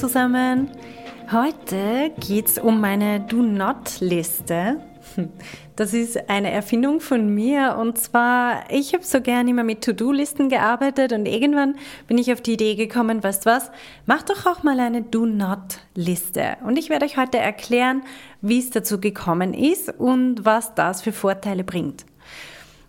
Zusammen. Heute geht es um meine Do-Not-Liste. Das ist eine Erfindung von mir und zwar, ich habe so gerne immer mit To-Do-Listen gearbeitet und irgendwann bin ich auf die Idee gekommen, weißt was, mach doch auch mal eine Do-Not-Liste. Und ich werde euch heute erklären, wie es dazu gekommen ist und was das für Vorteile bringt.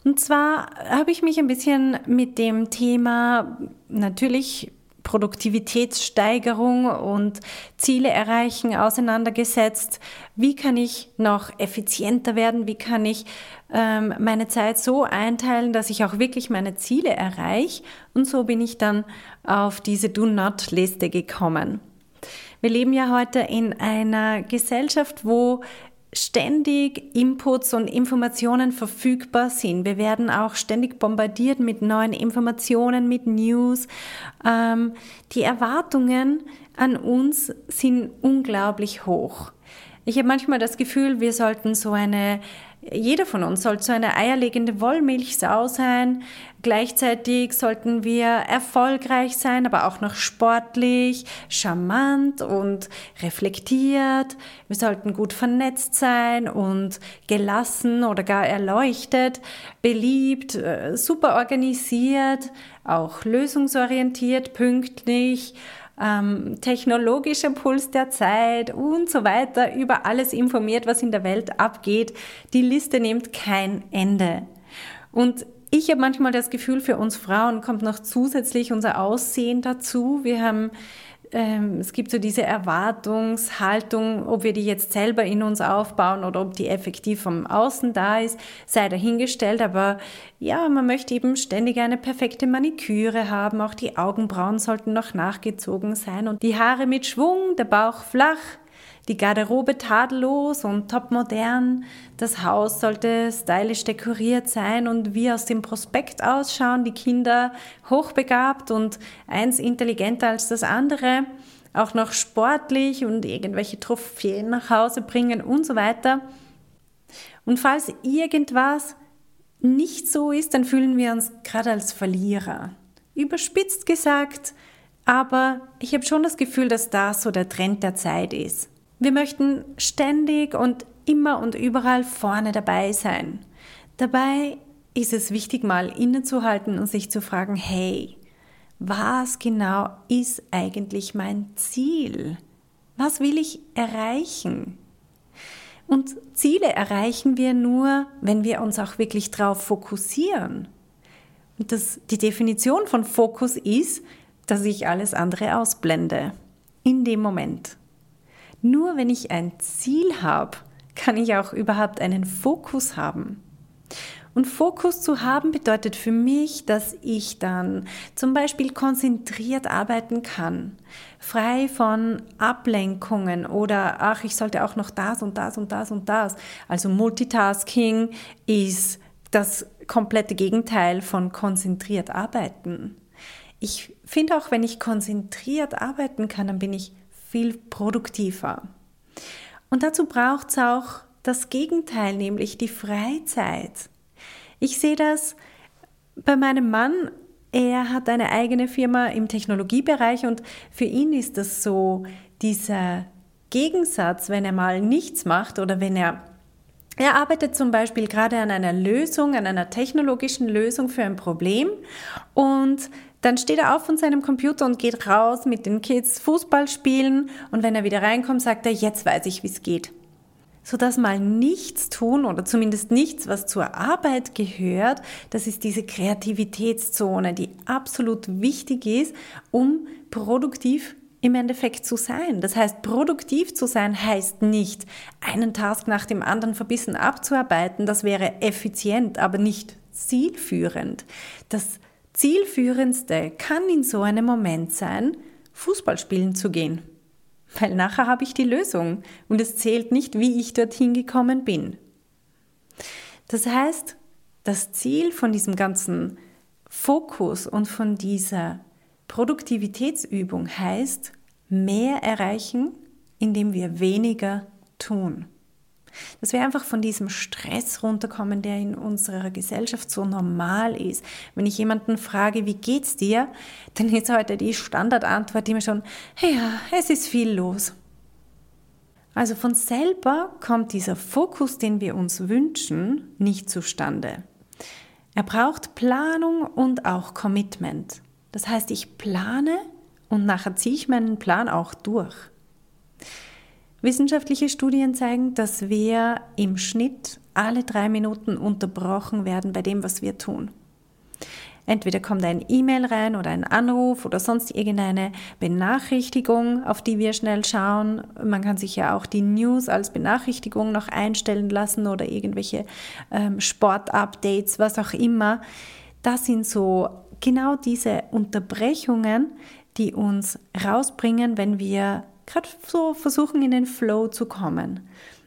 Und zwar habe ich mich ein bisschen mit dem Thema natürlich Produktivitätssteigerung und Ziele erreichen auseinandergesetzt. Wie kann ich noch effizienter werden? Wie kann ich ähm, meine Zeit so einteilen, dass ich auch wirklich meine Ziele erreiche? Und so bin ich dann auf diese Do-Not-Liste gekommen. Wir leben ja heute in einer Gesellschaft, wo ständig Inputs und Informationen verfügbar sind. Wir werden auch ständig bombardiert mit neuen Informationen, mit News. Ähm, die Erwartungen an uns sind unglaublich hoch. Ich habe manchmal das Gefühl, wir sollten so eine jeder von uns sollte so eine eierlegende Wollmilchsau sein. Gleichzeitig sollten wir erfolgreich sein, aber auch noch sportlich, charmant und reflektiert. Wir sollten gut vernetzt sein und gelassen oder gar erleuchtet, beliebt, äh, super organisiert, auch lösungsorientiert, pünktlich ähm, technologischer Puls der Zeit und so weiter, über alles informiert, was in der Welt abgeht. Die Liste nimmt kein Ende. Und ich habe manchmal das Gefühl, für uns Frauen kommt noch zusätzlich unser Aussehen dazu. Wir haben ähm, es gibt so diese Erwartungshaltung, ob wir die jetzt selber in uns aufbauen oder ob die effektiv vom Außen da ist, sei dahingestellt. Aber ja, man möchte eben ständig eine perfekte Maniküre haben. Auch die Augenbrauen sollten noch nachgezogen sein und die Haare mit Schwung, der Bauch flach die Garderobe tadellos und topmodern. Das Haus sollte stylisch dekoriert sein und wie aus dem Prospekt ausschauen. Die Kinder hochbegabt und eins intelligenter als das andere. Auch noch sportlich und irgendwelche Trophäen nach Hause bringen und so weiter. Und falls irgendwas nicht so ist, dann fühlen wir uns gerade als Verlierer. Überspitzt gesagt, aber ich habe schon das Gefühl, dass das so der Trend der Zeit ist. Wir möchten ständig und immer und überall vorne dabei sein. Dabei ist es wichtig, mal innezuhalten und sich zu fragen, hey, was genau ist eigentlich mein Ziel? Was will ich erreichen? Und Ziele erreichen wir nur, wenn wir uns auch wirklich darauf fokussieren. Und das, die Definition von Fokus ist, dass ich alles andere ausblende. In dem Moment. Nur wenn ich ein Ziel habe, kann ich auch überhaupt einen Fokus haben. Und Fokus zu haben bedeutet für mich, dass ich dann zum Beispiel konzentriert arbeiten kann, frei von Ablenkungen oder ach, ich sollte auch noch das und das und das und das. Also Multitasking ist das komplette Gegenteil von konzentriert arbeiten. Ich finde auch, wenn ich konzentriert arbeiten kann, dann bin ich viel produktiver. Und dazu braucht es auch das Gegenteil, nämlich die Freizeit. Ich sehe das bei meinem Mann. Er hat eine eigene Firma im Technologiebereich und für ihn ist das so dieser Gegensatz, wenn er mal nichts macht oder wenn er er arbeitet zum Beispiel gerade an einer Lösung, an einer technologischen Lösung für ein Problem und dann steht er auf von seinem Computer und geht raus mit den Kids Fußball spielen und wenn er wieder reinkommt, sagt er, jetzt weiß ich, wie es geht. So dass mal nichts tun oder zumindest nichts, was zur Arbeit gehört, das ist diese Kreativitätszone, die absolut wichtig ist, um produktiv im Endeffekt zu sein. Das heißt, produktiv zu sein heißt nicht, einen Task nach dem anderen verbissen abzuarbeiten. Das wäre effizient, aber nicht zielführend. Das zielführendste kann in so einem Moment sein, Fußball spielen zu gehen. weil nachher habe ich die Lösung und es zählt nicht, wie ich dorthin gekommen bin. Das heißt, das Ziel von diesem ganzen Fokus und von dieser Produktivitätsübung heißt, mehr erreichen, indem wir weniger tun. Dass wir einfach von diesem Stress runterkommen, der in unserer Gesellschaft so normal ist. Wenn ich jemanden frage, wie geht's dir, dann ist heute die Standardantwort immer schon, ja, es ist viel los. Also von selber kommt dieser Fokus, den wir uns wünschen, nicht zustande. Er braucht Planung und auch Commitment. Das heißt, ich plane und nachher ziehe ich meinen Plan auch durch. Wissenschaftliche Studien zeigen, dass wir im Schnitt alle drei Minuten unterbrochen werden bei dem, was wir tun. Entweder kommt ein E-Mail rein oder ein Anruf oder sonst irgendeine Benachrichtigung, auf die wir schnell schauen. Man kann sich ja auch die News als Benachrichtigung noch einstellen lassen oder irgendwelche ähm, Sportupdates, was auch immer. Das sind so genau diese Unterbrechungen, die uns rausbringen, wenn wir gerade so versuchen, in den Flow zu kommen.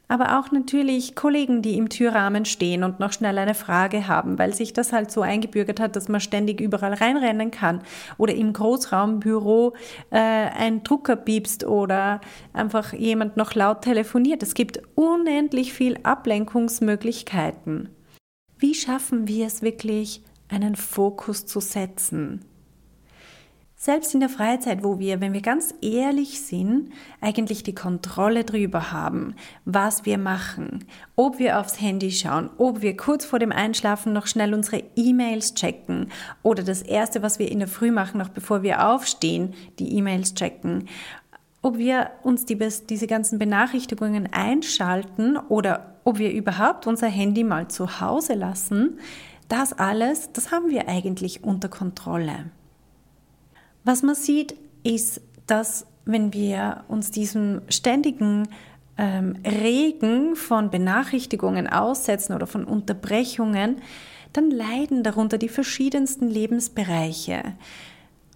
Aber auch natürlich Kollegen, die im Türrahmen stehen und noch schnell eine Frage haben, weil sich das halt so eingebürgert hat, dass man ständig überall reinrennen kann. Oder im Großraumbüro äh, ein Drucker piepst oder einfach jemand noch laut telefoniert. Es gibt unendlich viel Ablenkungsmöglichkeiten. Wie schaffen wir es wirklich, einen Fokus zu setzen? Selbst in der Freizeit, wo wir, wenn wir ganz ehrlich sind, eigentlich die Kontrolle drüber haben, was wir machen, ob wir aufs Handy schauen, ob wir kurz vor dem Einschlafen noch schnell unsere E-Mails checken oder das Erste, was wir in der Früh machen, noch bevor wir aufstehen, die E-Mails checken, ob wir uns die, diese ganzen Benachrichtigungen einschalten oder ob wir überhaupt unser Handy mal zu Hause lassen, das alles, das haben wir eigentlich unter Kontrolle. Was man sieht, ist, dass wenn wir uns diesem ständigen ähm, Regen von Benachrichtigungen aussetzen oder von Unterbrechungen, dann leiden darunter die verschiedensten Lebensbereiche.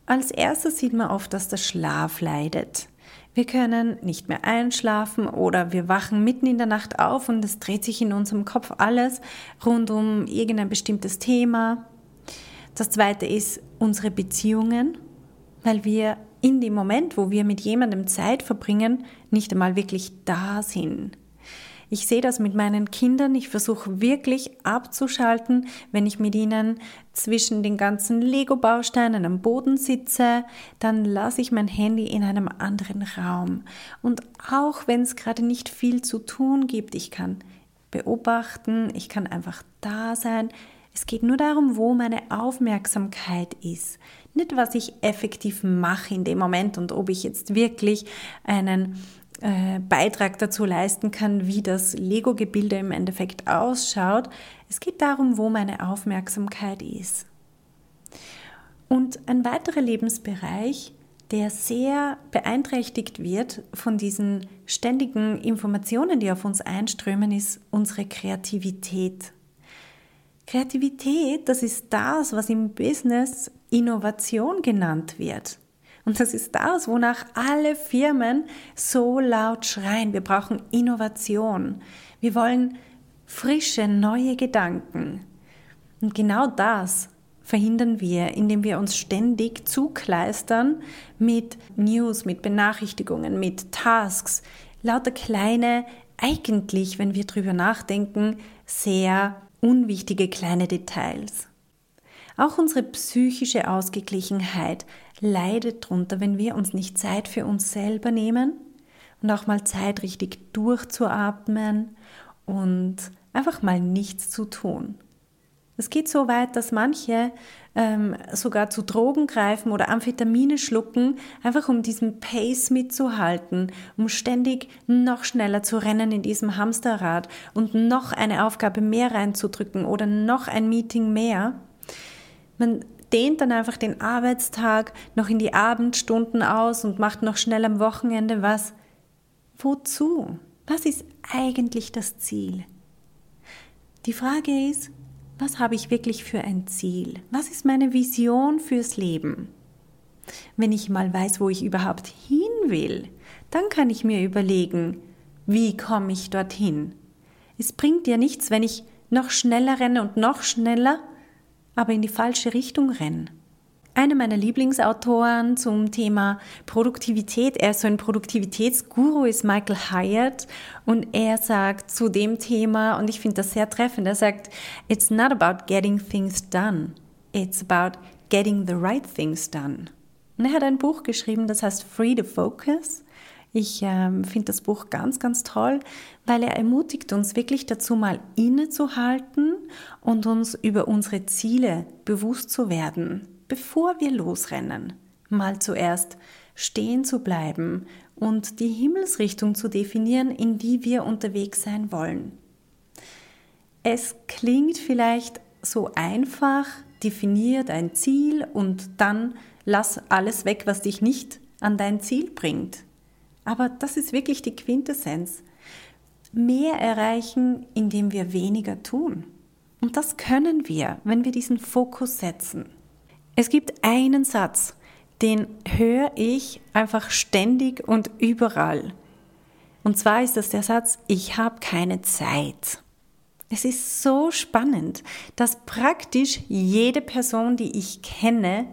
Als erstes sieht man oft, dass der Schlaf leidet. Wir können nicht mehr einschlafen oder wir wachen mitten in der Nacht auf und es dreht sich in unserem Kopf alles rund um irgendein bestimmtes Thema. Das zweite ist unsere Beziehungen weil wir in dem Moment, wo wir mit jemandem Zeit verbringen, nicht einmal wirklich da sind. Ich sehe das mit meinen Kindern. Ich versuche wirklich abzuschalten, wenn ich mit ihnen zwischen den ganzen Lego-Bausteinen am Boden sitze, dann lasse ich mein Handy in einem anderen Raum. Und auch wenn es gerade nicht viel zu tun gibt, ich kann beobachten, ich kann einfach da sein. Es geht nur darum, wo meine Aufmerksamkeit ist. Nicht, was ich effektiv mache in dem Moment und ob ich jetzt wirklich einen äh, Beitrag dazu leisten kann, wie das Lego-Gebilde im Endeffekt ausschaut. Es geht darum, wo meine Aufmerksamkeit ist. Und ein weiterer Lebensbereich, der sehr beeinträchtigt wird von diesen ständigen Informationen, die auf uns einströmen, ist unsere Kreativität. Kreativität, das ist das, was im Business Innovation genannt wird. Und das ist das, wonach alle Firmen so laut schreien. Wir brauchen Innovation. Wir wollen frische, neue Gedanken. Und genau das verhindern wir, indem wir uns ständig zukleistern mit News, mit Benachrichtigungen, mit Tasks, lauter kleine, eigentlich, wenn wir drüber nachdenken, sehr unwichtige kleine Details. Auch unsere psychische Ausgeglichenheit leidet darunter, wenn wir uns nicht Zeit für uns selber nehmen und auch mal Zeit richtig durchzuatmen und einfach mal nichts zu tun. Es geht so weit, dass manche ähm, sogar zu Drogen greifen oder Amphetamine schlucken, einfach um diesen Pace mitzuhalten, um ständig noch schneller zu rennen in diesem Hamsterrad und noch eine Aufgabe mehr reinzudrücken oder noch ein Meeting mehr. Man dehnt dann einfach den Arbeitstag noch in die Abendstunden aus und macht noch schnell am Wochenende was. Wozu? Was ist eigentlich das Ziel? Die Frage ist, was habe ich wirklich für ein Ziel? Was ist meine Vision fürs Leben? Wenn ich mal weiß, wo ich überhaupt hin will, Dann kann ich mir überlegen, wie komme ich dorthin. Es bringt dir nichts, wenn ich noch schneller renne und noch schneller, aber in die falsche Richtung renne. Einer meiner Lieblingsautoren zum Thema Produktivität, er ist so ein Produktivitätsguru, ist Michael Hyatt und er sagt zu dem Thema, und ich finde das sehr treffend, er sagt, It's not about getting things done, it's about getting the right things done. Und er hat ein Buch geschrieben, das heißt Free the Focus. Ich ähm, finde das Buch ganz, ganz toll, weil er ermutigt uns wirklich dazu, mal innezuhalten und uns über unsere Ziele bewusst zu werden bevor wir losrennen, mal zuerst stehen zu bleiben und die Himmelsrichtung zu definieren, in die wir unterwegs sein wollen. Es klingt vielleicht so einfach, definier dein Ziel und dann lass alles weg, was dich nicht an dein Ziel bringt. Aber das ist wirklich die Quintessenz. Mehr erreichen, indem wir weniger tun. Und das können wir, wenn wir diesen Fokus setzen. Es gibt einen Satz, den höre ich einfach ständig und überall. Und zwar ist das der Satz, ich habe keine Zeit. Es ist so spannend, dass praktisch jede Person, die ich kenne,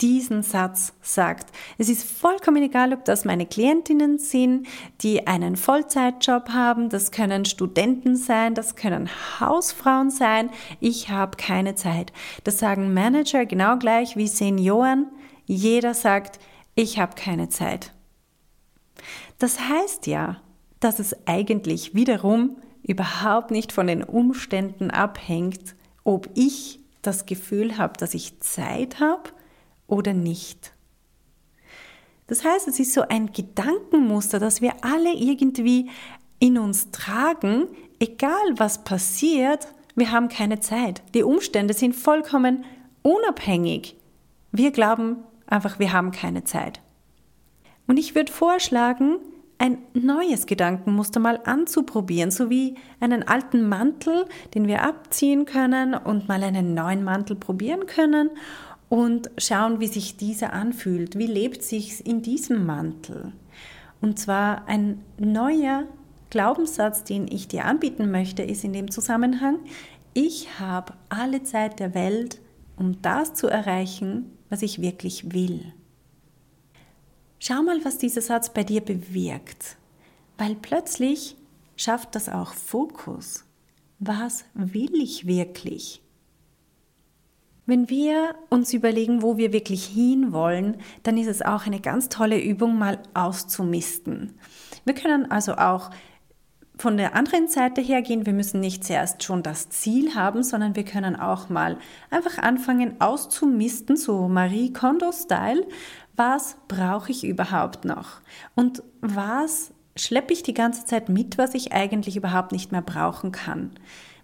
diesen Satz sagt. Es ist vollkommen egal, ob das meine Klientinnen sind, die einen Vollzeitjob haben, das können Studenten sein, das können Hausfrauen sein. Ich habe keine Zeit. Das sagen Manager genau gleich wie Senioren. Jeder sagt, ich habe keine Zeit. Das heißt ja, dass es eigentlich wiederum überhaupt nicht von den Umständen abhängt, ob ich das Gefühl habe, dass ich Zeit habe oder nicht. Das heißt, es ist so ein Gedankenmuster, das wir alle irgendwie in uns tragen, egal was passiert, wir haben keine Zeit. Die Umstände sind vollkommen unabhängig. Wir glauben einfach, wir haben keine Zeit. Und ich würde vorschlagen, ein neues Gedankenmuster mal anzuprobieren, so wie einen alten Mantel, den wir abziehen können und mal einen neuen Mantel probieren können und schauen, wie sich dieser anfühlt. Wie lebt sich in diesem Mantel? Und zwar ein neuer Glaubenssatz, den ich dir anbieten möchte, ist in dem Zusammenhang, ich habe alle Zeit der Welt, um das zu erreichen, was ich wirklich will. Schau mal, was dieser Satz bei dir bewirkt, weil plötzlich schafft das auch Fokus. Was will ich wirklich? Wenn wir uns überlegen, wo wir wirklich hinwollen, dann ist es auch eine ganz tolle Übung, mal auszumisten. Wir können also auch von der anderen Seite her gehen. Wir müssen nicht zuerst schon das Ziel haben, sondern wir können auch mal einfach anfangen auszumisten, so Marie Kondo-Style. Was brauche ich überhaupt noch? Und was schleppe ich die ganze Zeit mit, was ich eigentlich überhaupt nicht mehr brauchen kann?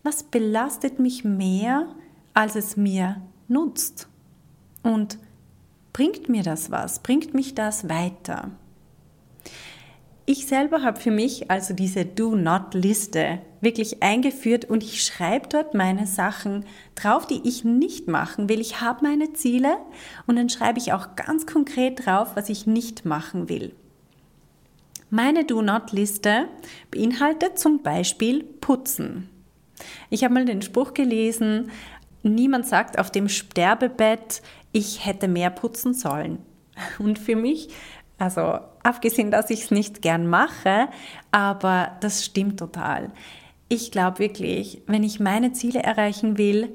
Was belastet mich mehr, als es mir nutzt. Und bringt mir das was? Bringt mich das weiter? Ich selber habe für mich also diese Do-Not-Liste wirklich eingeführt und ich schreibe dort meine Sachen drauf, die ich nicht machen will. Ich habe meine Ziele und dann schreibe ich auch ganz konkret drauf, was ich nicht machen will. Meine Do-Not-Liste beinhaltet zum Beispiel Putzen. Ich habe mal den Spruch gelesen, Niemand sagt auf dem Sterbebett, ich hätte mehr putzen sollen. Und für mich, also abgesehen, dass ich es nicht gern mache, aber das stimmt total. Ich glaube wirklich, wenn ich meine Ziele erreichen will,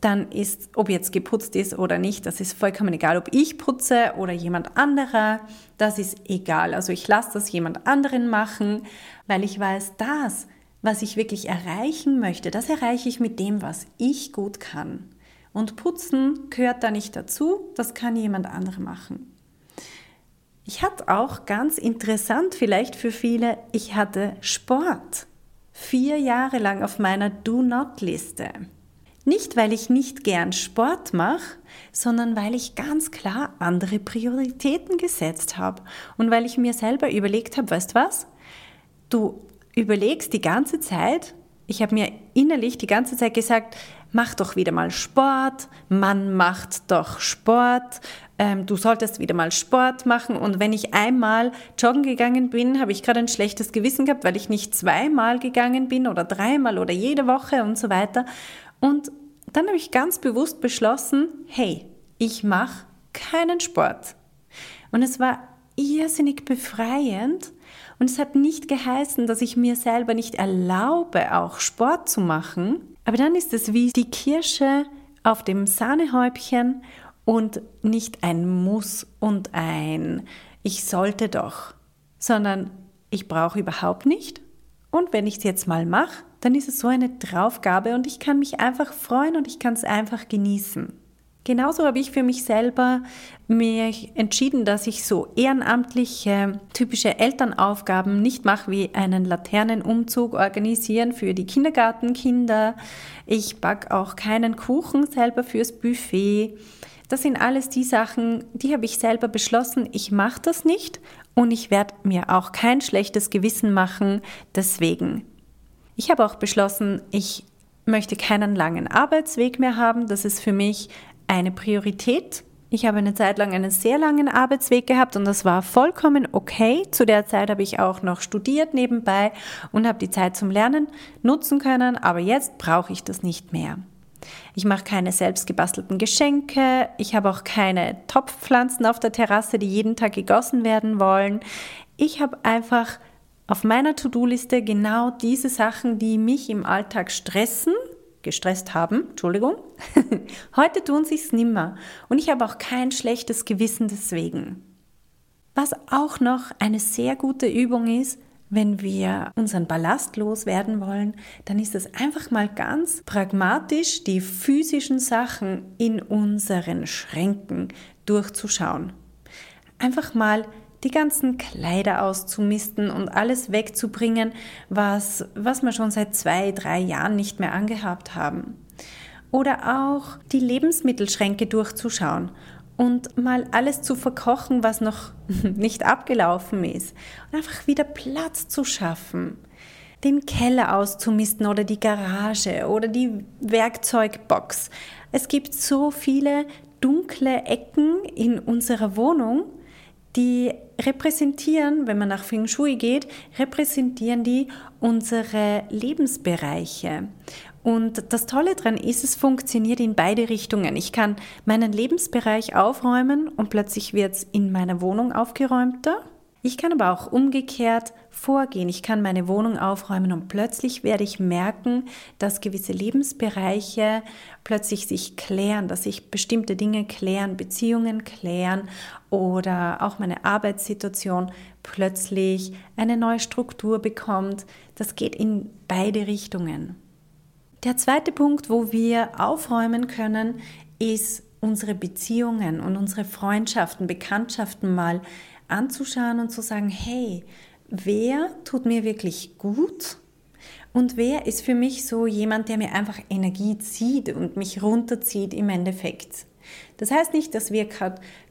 dann ist, ob jetzt geputzt ist oder nicht, das ist vollkommen egal, ob ich putze oder jemand anderer, das ist egal. Also ich lasse das jemand anderen machen, weil ich weiß, das was ich wirklich erreichen möchte, das erreiche ich mit dem, was ich gut kann. Und putzen gehört da nicht dazu, das kann jemand andere machen. Ich hatte auch ganz interessant vielleicht für viele, ich hatte Sport vier Jahre lang auf meiner Do-Not-Liste. Nicht, weil ich nicht gern Sport mache, sondern weil ich ganz klar andere Prioritäten gesetzt habe und weil ich mir selber überlegt habe, weißt was? Du überlegst die ganze Zeit, ich habe mir innerlich die ganze Zeit gesagt, mach doch wieder mal Sport, Mann macht doch Sport, ähm, du solltest wieder mal Sport machen. Und wenn ich einmal joggen gegangen bin, habe ich gerade ein schlechtes Gewissen gehabt, weil ich nicht zweimal gegangen bin oder dreimal oder jede Woche und so weiter. Und dann habe ich ganz bewusst beschlossen, hey, ich mache keinen Sport. Und es war irrsinnig befreiend. Und es hat nicht geheißen, dass ich mir selber nicht erlaube, auch Sport zu machen. Aber dann ist es wie die Kirsche auf dem Sahnehäubchen und nicht ein Muss und ein Ich sollte doch, sondern ich brauche überhaupt nicht. Und wenn ich es jetzt mal mache, dann ist es so eine Draufgabe und ich kann mich einfach freuen und ich kann es einfach genießen. Genauso habe ich für mich selber mir entschieden, dass ich so ehrenamtliche, typische Elternaufgaben nicht mache, wie einen Laternenumzug organisieren für die Kindergartenkinder. Ich backe auch keinen Kuchen selber fürs Buffet. Das sind alles die Sachen, die habe ich selber beschlossen, ich mache das nicht und ich werde mir auch kein schlechtes Gewissen machen deswegen. Ich habe auch beschlossen, ich möchte keinen langen Arbeitsweg mehr haben. Das ist für mich eine Priorität. Ich habe eine Zeit lang einen sehr langen Arbeitsweg gehabt und das war vollkommen okay. Zu der Zeit habe ich auch noch studiert nebenbei und habe die Zeit zum Lernen nutzen können, aber jetzt brauche ich das nicht mehr. Ich mache keine selbst gebastelten Geschenke. Ich habe auch keine Topfpflanzen auf der Terrasse, die jeden Tag gegossen werden wollen. Ich habe einfach auf meiner To-Do-Liste genau diese Sachen, die mich im Alltag stressen, gestresst haben, Entschuldigung. Heute tun sie es nimmer und ich habe auch kein schlechtes Gewissen deswegen. Was auch noch eine sehr gute Übung ist, wenn wir unseren Ballast loswerden wollen, dann ist es einfach mal ganz pragmatisch, die physischen Sachen in unseren Schränken durchzuschauen. Einfach mal die ganzen Kleider auszumisten und alles wegzubringen, was, was wir schon seit zwei, drei Jahren nicht mehr angehabt haben. Oder auch die Lebensmittelschränke durchzuschauen und mal alles zu verkochen, was noch nicht abgelaufen ist. Und einfach wieder Platz zu schaffen. Den Keller auszumisten oder die Garage oder die Werkzeugbox. Es gibt so viele dunkle Ecken in unserer Wohnung, die repräsentieren, wenn man nach Feng Shui geht, repräsentieren die unsere Lebensbereiche. Und das Tolle daran ist, es funktioniert in beide Richtungen. Ich kann meinen Lebensbereich aufräumen und plötzlich wird es in meiner Wohnung aufgeräumter. Ich kann aber auch umgekehrt vorgehen. Ich kann meine Wohnung aufräumen und plötzlich werde ich merken, dass gewisse Lebensbereiche plötzlich sich klären, dass sich bestimmte Dinge klären, Beziehungen klären oder auch meine Arbeitssituation plötzlich eine neue Struktur bekommt. Das geht in beide Richtungen. Der zweite Punkt, wo wir aufräumen können, ist unsere Beziehungen und unsere Freundschaften, Bekanntschaften mal anzuschauen und zu sagen, hey, wer tut mir wirklich gut und wer ist für mich so jemand, der mir einfach Energie zieht und mich runterzieht im Endeffekt. Das heißt nicht, dass wir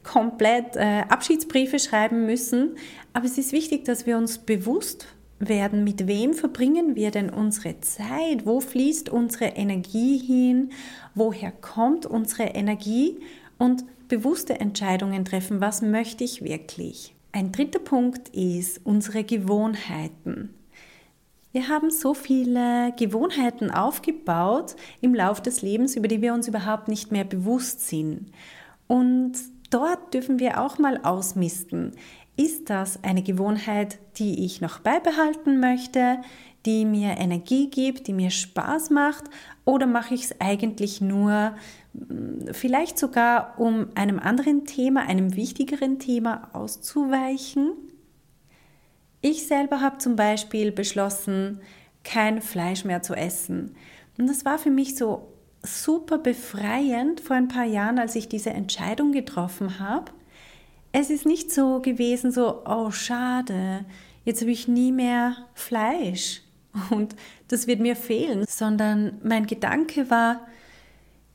komplett äh, Abschiedsbriefe schreiben müssen, aber es ist wichtig, dass wir uns bewusst werden, mit wem verbringen wir denn unsere Zeit? Wo fließt unsere Energie hin? Woher kommt unsere Energie? Und bewusste Entscheidungen treffen, was möchte ich wirklich? Ein dritter Punkt ist unsere Gewohnheiten. Wir haben so viele Gewohnheiten aufgebaut im Lauf des Lebens, über die wir uns überhaupt nicht mehr bewusst sind. Und dort dürfen wir auch mal ausmisten. Ist das eine Gewohnheit, die ich noch beibehalten möchte, die mir Energie gibt, die mir Spaß macht? Oder mache ich es eigentlich nur vielleicht sogar, um einem anderen Thema, einem wichtigeren Thema auszuweichen? Ich selber habe zum Beispiel beschlossen, kein Fleisch mehr zu essen. Und das war für mich so super befreiend vor ein paar Jahren, als ich diese Entscheidung getroffen habe es ist nicht so gewesen, so, oh schade, jetzt habe ich nie mehr Fleisch und das wird mir fehlen, sondern mein Gedanke war,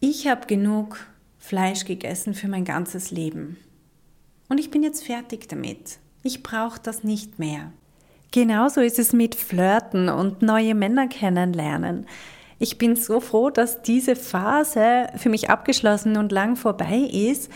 ich habe genug Fleisch gegessen für mein ganzes Leben. Und ich bin jetzt fertig damit. Ich brauche das nicht mehr. Genauso ist es mit Flirten und neue Männer kennenlernen. Ich bin so froh, dass diese Phase für mich abgeschlossen und lang vorbei ist.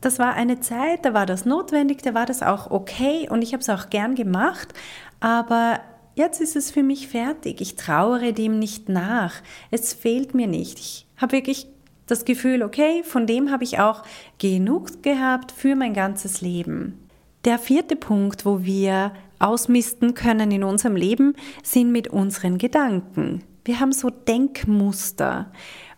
Das war eine Zeit, da war das notwendig, da war das auch okay und ich habe es auch gern gemacht, aber jetzt ist es für mich fertig. Ich trauere dem nicht nach. Es fehlt mir nicht. Ich habe wirklich das Gefühl, okay, von dem habe ich auch genug gehabt für mein ganzes Leben. Der vierte Punkt, wo wir ausmisten können in unserem Leben, sind mit unseren Gedanken. Wir haben so Denkmuster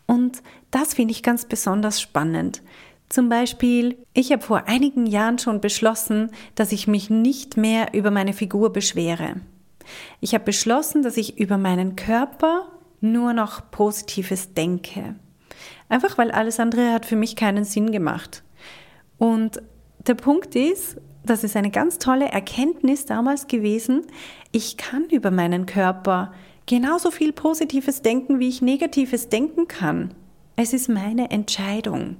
und das finde ich ganz besonders spannend. Zum Beispiel, ich habe vor einigen Jahren schon beschlossen, dass ich mich nicht mehr über meine Figur beschwere. Ich habe beschlossen, dass ich über meinen Körper nur noch Positives denke. Einfach weil alles andere hat für mich keinen Sinn gemacht. Und der Punkt ist, das ist eine ganz tolle Erkenntnis damals gewesen, ich kann über meinen Körper genauso viel Positives denken, wie ich Negatives denken kann. Es ist meine Entscheidung.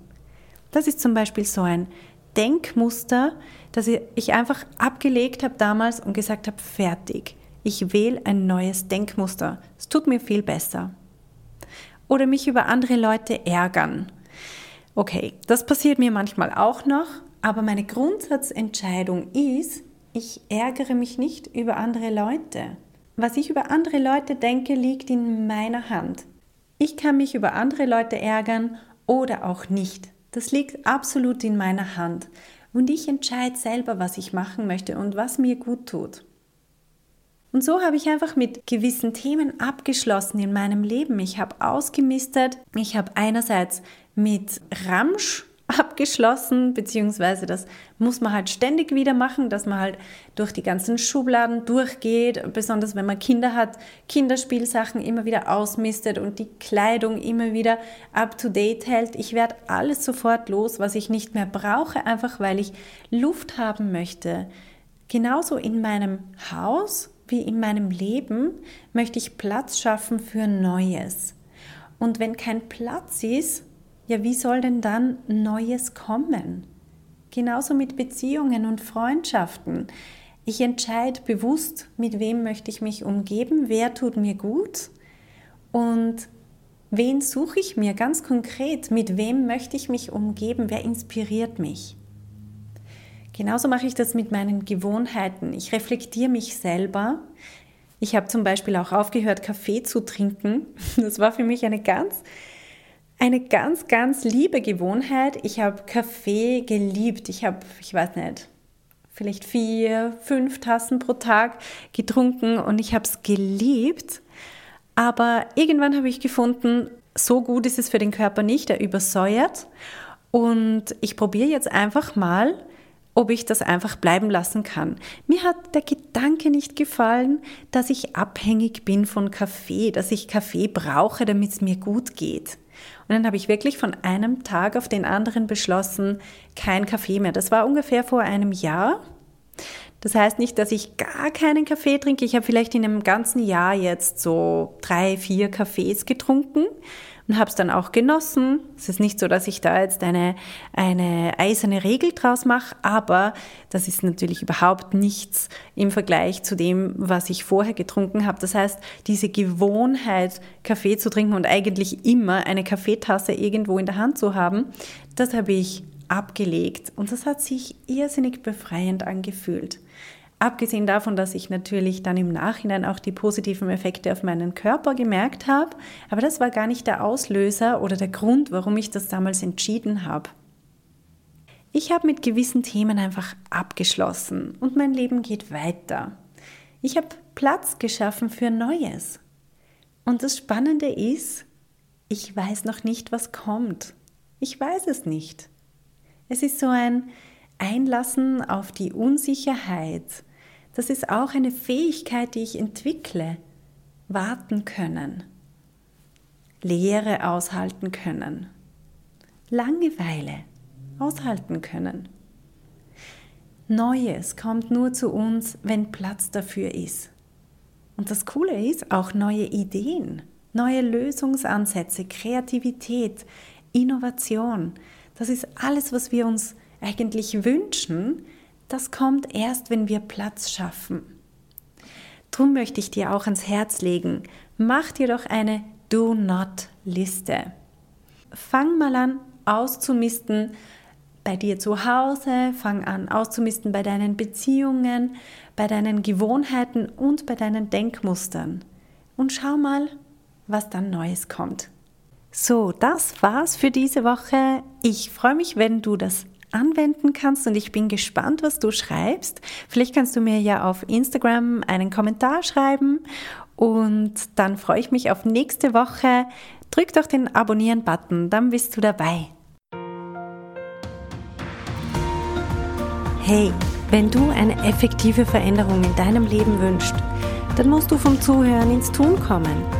Das ist zum Beispiel so ein Denkmuster, das ich einfach abgelegt habe damals und gesagt habe, fertig. Ich wähle ein neues Denkmuster. Es tut mir viel besser. Oder mich über andere Leute ärgern. Okay, das passiert mir manchmal auch noch, aber meine Grundsatzentscheidung ist, ich ärgere mich nicht über andere Leute. Was ich über andere Leute denke, liegt in meiner Hand. Ich kann mich über andere Leute ärgern oder auch nicht. Das liegt absolut in meiner Hand. Und ich entscheide selber, was ich machen möchte und was mir gut tut. Und so habe ich einfach mit gewissen Themen abgeschlossen in meinem Leben. Ich habe ausgemistet. Ich habe einerseits mit Ramsch abgeschlossen, beziehungsweise das muss man halt ständig wieder machen, dass man halt durch die ganzen Schubladen durchgeht, besonders wenn man Kinder hat, Kinderspielsachen immer wieder ausmistet und die Kleidung immer wieder up-to-date hält. Ich werde alles sofort los, was ich nicht mehr brauche, einfach weil ich Luft haben möchte. Genauso in meinem Haus wie in meinem Leben möchte ich Platz schaffen für Neues. Und wenn kein Platz ist, ja, wie soll denn dann Neues kommen? Genauso mit Beziehungen und Freundschaften. Ich entscheide bewusst, mit wem möchte ich mich umgeben, wer tut mir gut und wen suche ich mir ganz konkret, mit wem möchte ich mich umgeben, wer inspiriert mich. Genauso mache ich das mit meinen Gewohnheiten. Ich reflektiere mich selber. Ich habe zum Beispiel auch aufgehört, Kaffee zu trinken. Das war für mich eine ganz eine ganz, ganz liebe Gewohnheit. Ich habe Kaffee geliebt. Ich habe, ich weiß nicht, vielleicht vier, fünf Tassen pro Tag getrunken und ich habe es geliebt. Aber irgendwann habe ich gefunden, so gut ist es für den Körper nicht, er übersäuert. Und ich probiere jetzt einfach mal, ob ich das einfach bleiben lassen kann. Mir hat der Gedanke nicht gefallen, dass ich abhängig bin von Kaffee, dass ich Kaffee brauche, damit es mir gut geht. Und dann habe ich wirklich von einem Tag auf den anderen beschlossen, kein Kaffee mehr. Das war ungefähr vor einem Jahr. Das heißt nicht, dass ich gar keinen Kaffee trinke. Ich habe vielleicht in einem ganzen Jahr jetzt so drei, vier Kaffees getrunken und habe es dann auch genossen. Es ist nicht so, dass ich da jetzt eine, eine eiserne Regel draus mache, aber das ist natürlich überhaupt nichts im Vergleich zu dem, was ich vorher getrunken habe. Das heißt, diese Gewohnheit, Kaffee zu trinken und eigentlich immer eine Kaffeetasse irgendwo in der Hand zu haben, das habe ich abgelegt und das hat sich irrsinnig befreiend angefühlt. Abgesehen davon, dass ich natürlich dann im Nachhinein auch die positiven Effekte auf meinen Körper gemerkt habe, aber das war gar nicht der Auslöser oder der Grund, warum ich das damals entschieden habe. Ich habe mit gewissen Themen einfach abgeschlossen und mein Leben geht weiter. Ich habe Platz geschaffen für Neues. Und das Spannende ist, ich weiß noch nicht, was kommt. Ich weiß es nicht. Es ist so ein Einlassen auf die Unsicherheit, das ist auch eine Fähigkeit, die ich entwickle. Warten können. Leere aushalten können. Langeweile aushalten können. Neues kommt nur zu uns, wenn Platz dafür ist. Und das Coole ist auch neue Ideen, neue Lösungsansätze, Kreativität, Innovation. Das ist alles, was wir uns eigentlich wünschen, das kommt erst, wenn wir Platz schaffen. Drum möchte ich dir auch ans Herz legen, mach dir doch eine Do-Not-Liste. Fang mal an auszumisten bei dir zu Hause, fang an auszumisten bei deinen Beziehungen, bei deinen Gewohnheiten und bei deinen Denkmustern. Und schau mal, was dann Neues kommt. So, das war's für diese Woche. Ich freue mich, wenn du das anwenden kannst und ich bin gespannt, was du schreibst. Vielleicht kannst du mir ja auf Instagram einen Kommentar schreiben und dann freue ich mich auf nächste Woche. Drück doch den Abonnieren-Button, dann bist du dabei. Hey, wenn du eine effektive Veränderung in deinem Leben wünschst, dann musst du vom Zuhören ins Tun kommen.